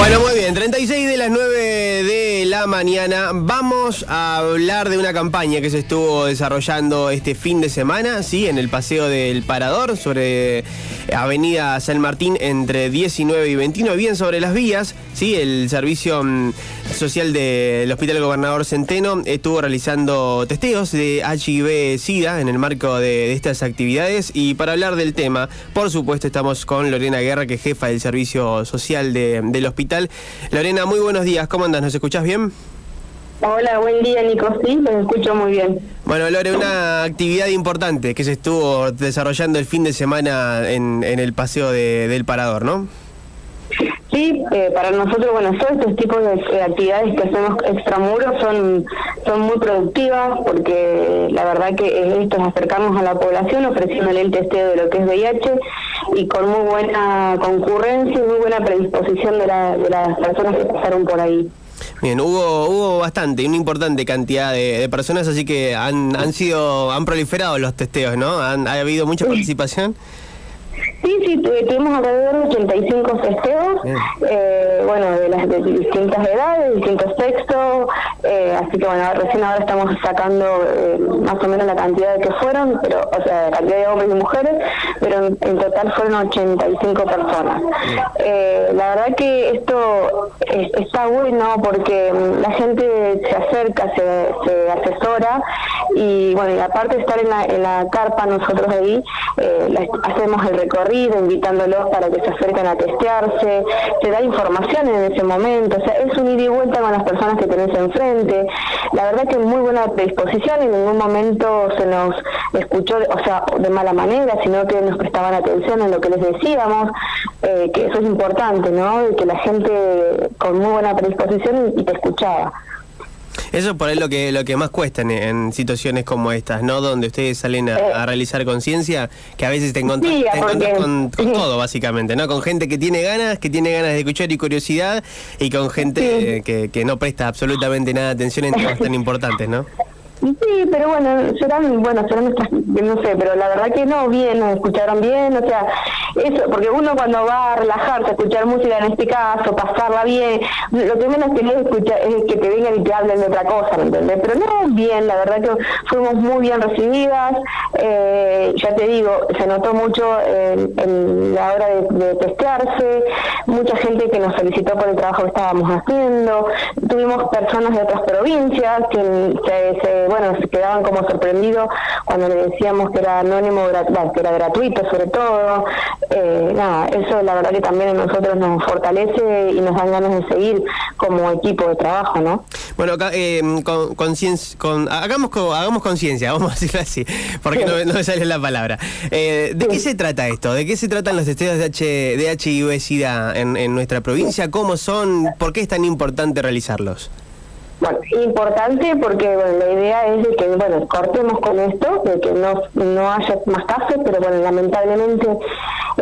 Bueno, muy bien, 36 de las 9 de mañana. Vamos a hablar de una campaña que se estuvo desarrollando este fin de semana, sí, en el Paseo del Parador, sobre Avenida San Martín entre 19 y 21, bien sobre las vías, sí, el servicio mm, social del Hospital Gobernador Centeno estuvo realizando testeos de HIV-Sida en el marco de, estas actividades y para hablar del tema, por supuesto, estamos con Lorena Guerra, que es jefa del servicio social del hospital. Lorena, muy buenos días, ¿cómo andas? ¿Nos escuchás bien? Hola, buen día Nico, sí, los escucho muy bien. Bueno, Lore, una actividad importante que se estuvo desarrollando el fin de semana en, el paseo del Parador, ¿no? Sí, eh, para nosotros, bueno, todos estos tipos de actividades que hacemos extramuros son, son muy productivas porque la verdad que esto es acercarnos a la población ofreciéndole el testeo de lo que es VIH y con muy buena concurrencia y muy buena predisposición de, de las personas que pasaron por ahí. Bien, hubo, hubo bastante, una importante cantidad de, personas, así que han, han sido, han proliferado los testeos, ¿no? ¿Han, ¿Ha habido mucha participación? Sí, sí, tuvimos alrededor de 85 festejos, eh, bueno, de las de distintas edades, distintos textos, eh, así que bueno, recién ahora estamos sacando eh, más o menos la cantidad de que fueron, pero, o sea, la cantidad de hombres y mujeres, pero en, total fueron 85 personas. la verdad que esto está bueno porque mm, la gente se acerca, se, se asesora y bueno, y aparte de estar en la, en la carpa nosotros ahí, hacemos el recorrido invitándolos para que se acerquen a testearse, se da información en ese momento, o sea, es un ida y vuelta con las personas que tenés enfrente. La verdad que muy buena predisposición, en ningún momento se nos escuchó, o sea, de mala manera, sino que nos prestaban atención en lo que les decíamos, eh, que eso es importante, ¿no? Que la gente con muy buena predisposición y te escuchaba. Eso por ahí lo que lo que más cuesta en, situaciones como estas, ¿no? Donde ustedes salen a, eh. realizar conciencia, que a veces te encuentras, con, todo, básicamente, ¿no? Con gente que tiene ganas, que tiene ganas de escuchar y curiosidad, y con gente que, que no presta absolutamente nada de atención en temas tan importantes, ¿no? Sí, pero bueno, serán, bueno, serán nuestras, no sé, pero la verdad que no, bien, nos escucharon bien, o sea, eso, porque uno cuando va a relajarse, a escuchar música en este caso, pasarla bien, lo que menos querés escuchar es que te vengan y te hablen de otra cosa, ¿me entendés? Pero no, bien, la verdad que fuimos muy bien recibidas, eh, ya te digo, se notó mucho en, la hora de, testearse, mucha gente que nos felicitó por el trabajo que estábamos haciendo, tuvimos personas de otras provincias que se bueno, se quedaban como sorprendidos cuando le decíamos que era anónimo, que era gratuito sobre todo. Eh, nada, eso la verdad que también a nosotros nos fortalece y nos dan ganas de seguir como equipo de trabajo, ¿no? Bueno, eh, con, con, hagamos, hagamos conciencia, vamos a decirlo así, porque no, me sale la palabra. Eh, ¿De qué se trata esto? ¿De qué se tratan los testeos de, H, de HIV-Sida en, en nuestra provincia? ¿Cómo son? ¿Por qué es tan importante realizarlos? Bueno, importante porque bueno, la idea es de que bueno cortemos con esto, de que no, no haya más casos, pero bueno, lamentablemente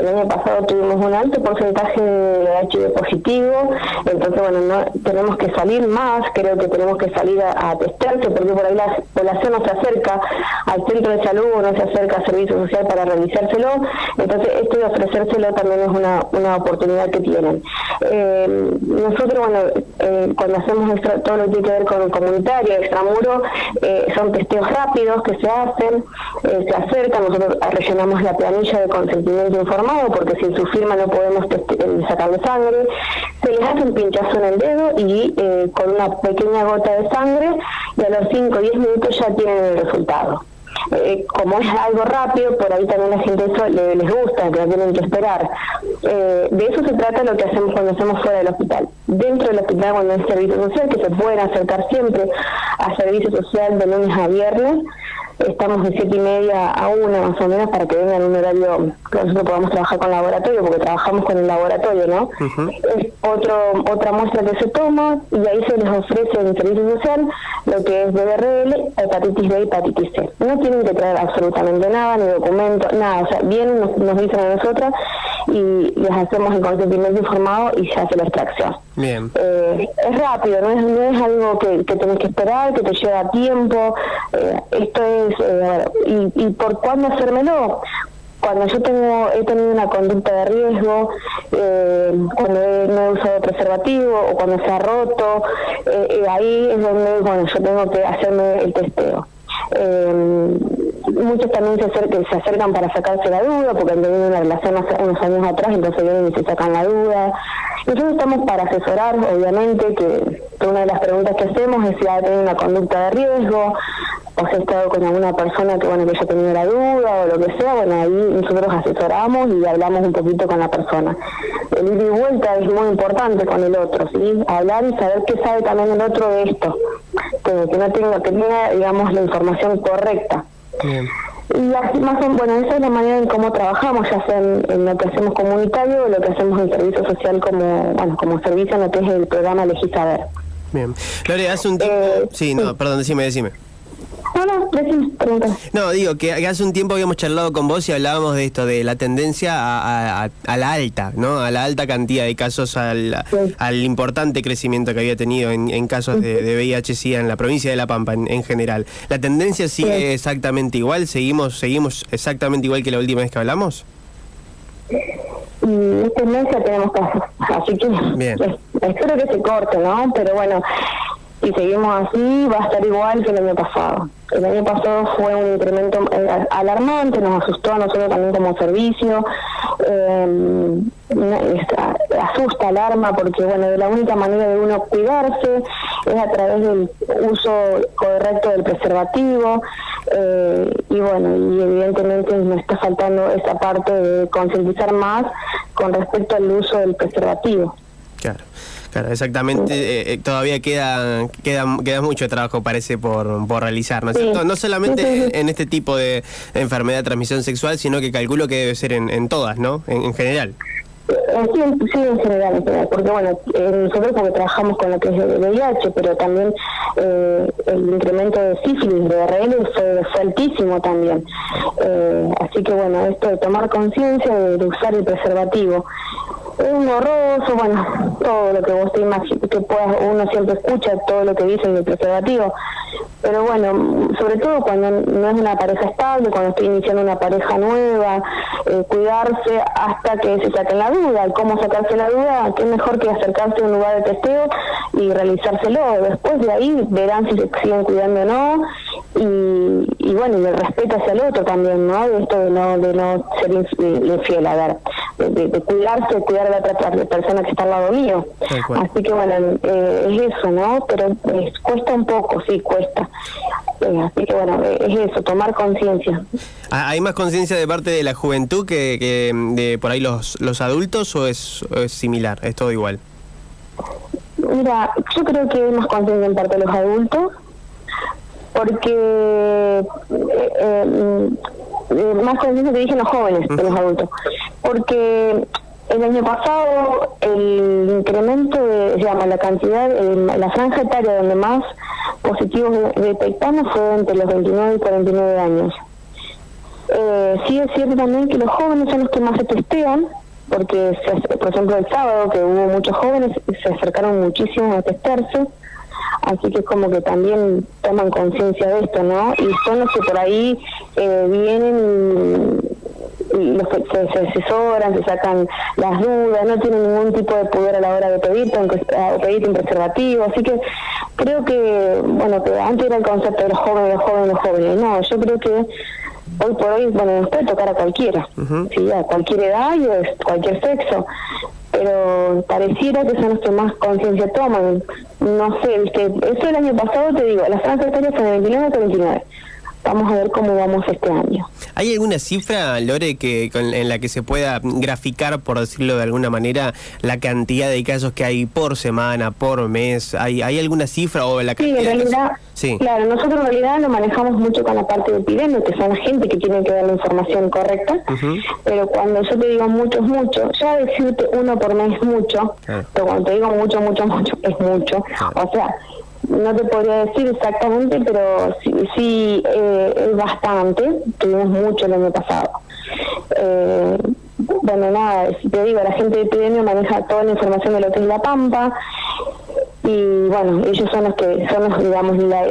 el año pasado tuvimos un alto porcentaje de HIV positivo, entonces bueno, no, tenemos que salir más, creo que tenemos que salir a, a testarse, porque por ahí la población no se acerca al centro de salud o no se acerca al servicio social para realizárselo, entonces esto de ofrecérselo también es una, una oportunidad que tienen. Eh, nosotros, bueno, eh, cuando hacemos todo lo que que ver con comunitario, extramuro, eh, son testeos rápidos que se hacen, se acercan, nosotros rellenamos la planilla de consentimiento informado porque sin su firma no podemos eh, sacarle sangre, se les hace un pinchazo en el dedo y con una pequeña gota de sangre y a los 5 o 10 minutos ya tienen el resultado. Eh, como es algo rápido, por ahí también la gente eso les gusta, que no tienen que esperar. Eh, de eso se trata lo que hacemos cuando hacemos fuera del hospital. Dentro del hospital, cuando hay servicio social, que se pueden acercar siempre a servicio social de lunes a viernes, estamos de siete y media a una más o menos para que vengan en un horario que nosotros podamos trabajar con laboratorio, porque trabajamos con el laboratorio, ¿no? Es otro, otra muestra que se toma y ahí se les ofrece en servicio social lo que es BRL, hepatitis B y hepatitis C. No tienen que traer absolutamente nada, ni documento, nada, o sea, vienen, nos, dicen a nosotras y les hacemos el consentimiento informado y se hace la extracción. Bien. Eh, es rápido, no es, no es algo que, que tenés que esperar, que te lleva tiempo, eh, esto es, eh, y, ¿y por cuándo hacérmelo? cuando yo tengo he tenido una conducta de riesgo, eh, cuando no he usado preservativo o cuando se ha roto, eh, ahí es donde bueno yo tengo que hacerme el testeo. Eh, muchos también se acercan, se acercan para sacarse la duda, porque han tenido una relación hace unos años atrás, entonces vienen y se sacan la duda. Nosotros estamos para asesorar, obviamente, que, una de las preguntas que hacemos es si ha tenido una conducta de riesgo, o si ha estado con alguna persona que bueno que haya tenido la duda o lo que sea, bueno, ahí nosotros asesoramos y hablamos un poquito con la persona. El ir y vuelta es muy importante con el otro, ¿sí? Hablar y saber qué sabe también el otro de esto, que, que no tenga, que tenga, digamos, la información correcta. Y así más o bueno, esa es la manera en cómo trabajamos, ya sea en, lo que hacemos comunitario o lo que hacemos en servicio social como, bueno, como servicio en lo que es el programa Legisaber. Bien. Lore, hace un tiempo... Eh, sí, no, perdón, decime, decime. No, digo que hace un tiempo habíamos charlado con vos y hablábamos de esto, de la tendencia a, la alta, ¿no? A la alta cantidad de casos, al, importante crecimiento que había tenido en, casos de, de VIH-Sida en la provincia de La Pampa en, general. ¿La tendencia sigue exactamente igual? ¿Seguimos, ¿Seguimos exactamente igual que la última vez que hablamos? y tendencia tenemos casos. Así que Bien. espero que se corte, ¿no? Pero bueno, si seguimos así, va a estar igual que el año pasado. El año pasado fue un incremento eh, alarmante, nos asustó a nosotros también como servicio, eh, asusta, alarma, porque bueno, la única manera de uno cuidarse es a través del uso correcto del preservativo, eh, y bueno, y evidentemente nos está faltando esa parte de concientizar más con respecto al uso del preservativo. Claro. Claro, exactamente. Eh, eh, todavía queda, queda queda mucho trabajo, parece, por, por realizar, ¿no No solamente en este tipo de enfermedad de transmisión sexual, sino que calculo que debe ser en, en todas, ¿no? En, general. Eh, sí, sí, en general, porque bueno, nosotros porque trabajamos con lo que es el VIH, pero también el incremento de sífilis, de RL, fue, altísimo también. así que bueno, esto de tomar conciencia de, usar el preservativo es horroroso, bueno, todo lo que vos te imagines, que puedas, uno siempre escucha todo lo que dicen el preservativo, pero bueno, sobre todo cuando no es una pareja estable, cuando estoy iniciando una pareja nueva, eh, cuidarse hasta que se saquen la duda, cómo sacarse la duda, qué mejor que acercarse a un lugar de testeo y realizárselo, después de ahí verán si se siguen cuidando o no, y, y bueno, y el respeto hacia el otro también, ¿no? De esto de no, de no ser infiel, a ver, de, de, cuidarse, cuidar a la otra persona que está al lado mío. Así que bueno, eh, es eso, ¿no? Pero eh, cuesta un poco, sí, cuesta. Eh, así que bueno, es eso, tomar conciencia. Ah, ¿Hay más conciencia de parte de la juventud que, que de por ahí los, los adultos o es, es similar? ¿Es todo igual? Mira, yo creo que hay más conciencia en parte de los adultos porque eh, eh, eh, más conciencia te dicen los jóvenes que los adultos, porque el año pasado el incremento de, llama, la cantidad, la franja etaria donde más positivos detectamos fue entre los 29 y 49 años. Eh, sí es cierto también que los jóvenes son los que más se testean, porque por ejemplo el sábado que hubo muchos jóvenes se acercaron muchísimo a testarse así que es como que también toman conciencia de esto, ¿no? Y son los que por ahí eh, vienen los que se, asesoran, se sacan las dudas, no tienen ningún tipo de poder a la hora de pedirte, pedirte un preservativo, así que creo que, bueno, que antes era el concepto de los jóvenes, los jóvenes, los jóvenes, no, yo creo que hoy por hoy, bueno, nos puede tocar a cualquiera, ¿sí? a cualquier edad y a cualquier sexo, pero pareciera que son los que más conciencia toman. No sé, eso el año pasado te digo, las franjas fue de 29 a 39. Vamos a ver cómo vamos este año. ¿Hay alguna cifra, Lore, que en la que se pueda graficar, por decirlo de alguna manera, la cantidad de casos que hay por semana, por mes? ¿Hay, hay alguna cifra o la cantidad? Sí, en realidad, sí. claro, nosotros en realidad lo manejamos mucho con la parte de epidemia, que son la gente que tiene que dar la información correcta, pero cuando yo te digo mucho es mucho, ya decirte uno por mes es mucho, pero cuando te digo mucho, mucho, mucho, es mucho. O sea, no te podría decir exactamente, pero sí, sí eh, es bastante. Tuvimos mucho el año pasado. Eh, bueno, nada, si te digo, la gente de epidemia maneja toda la información de lo que es la Pampa. Y bueno, ellos son los que son los, digamos la,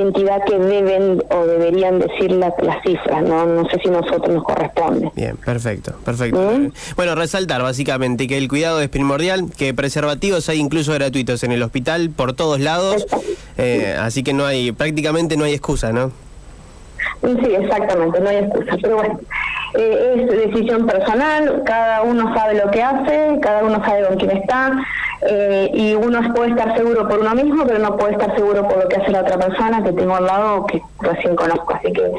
entidad que deben o deberían decir las cifras, no no sé si nosotros nos corresponde. Bien, perfecto, perfecto. ¿Mm? Bueno, resaltar básicamente que el cuidado es primordial, que preservativos hay incluso gratuitos en el hospital por todos lados, eh, así que no hay prácticamente no hay excusa, ¿no? Sí, exactamente, no hay excusa, pero bueno. Eh, es decisión personal, cada uno sabe lo que hace, cada uno sabe con quién está, eh, y uno puede estar seguro por uno mismo, pero no puede estar seguro por lo que hace la otra persona que tengo al lado o que recién conozco, así que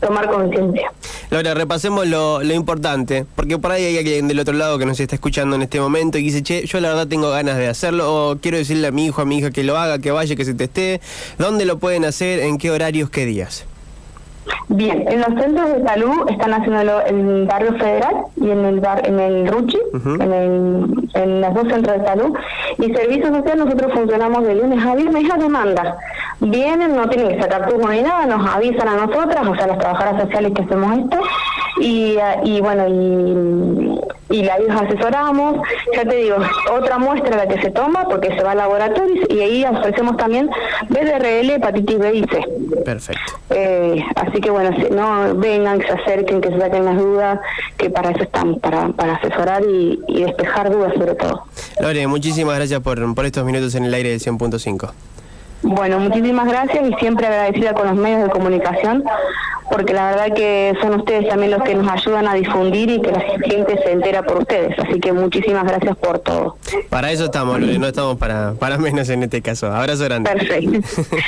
tomar conciencia. Laura, repasemos lo, lo, importante, porque por ahí hay alguien del otro lado que nos está escuchando en este momento y dice, che, yo la verdad tengo ganas de hacerlo, o quiero decirle a mi hijo, a mi hija que lo haga, que vaya, que se teste, ¿dónde lo pueden hacer, en qué horarios, qué días? Bien, en los centros de salud están haciéndolo en el barrio federal y en el bar, en el Ruchi, en, el, en los dos centros de salud. Y servicio social nosotros funcionamos de lunes a viernes a demanda. Vienen, no tienen que sacar turno ni nada, nos avisan a nosotras, o sea, las trabajadoras sociales que hacemos esto, y, y bueno, y y la asesoramos. Ya te digo, otra muestra la que se toma porque se va a laboratorios y ahí ofrecemos también BDRL, hepatitis B y C. Perfecto. Eh, así que bueno, no vengan, que se acerquen, que se saquen las dudas, que para eso estamos, para, para asesorar y, despejar dudas sobre todo. Lore, muchísimas gracias por, por estos minutos en el aire del 100.5. Bueno, muchísimas gracias y siempre agradecida con los medios de comunicación porque la verdad que son ustedes también los que nos ayudan a difundir y que la gente se entera por ustedes. Así que muchísimas gracias por todo. Para eso estamos, no estamos para, para menos en este caso. Abrazo grande. Perfecto.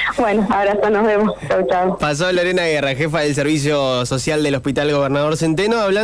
bueno, abrazo, nos vemos. Chau, chau. Pasó Lorena Guerra, jefa del Servicio Social del Hospital Gobernador Centeno, hablando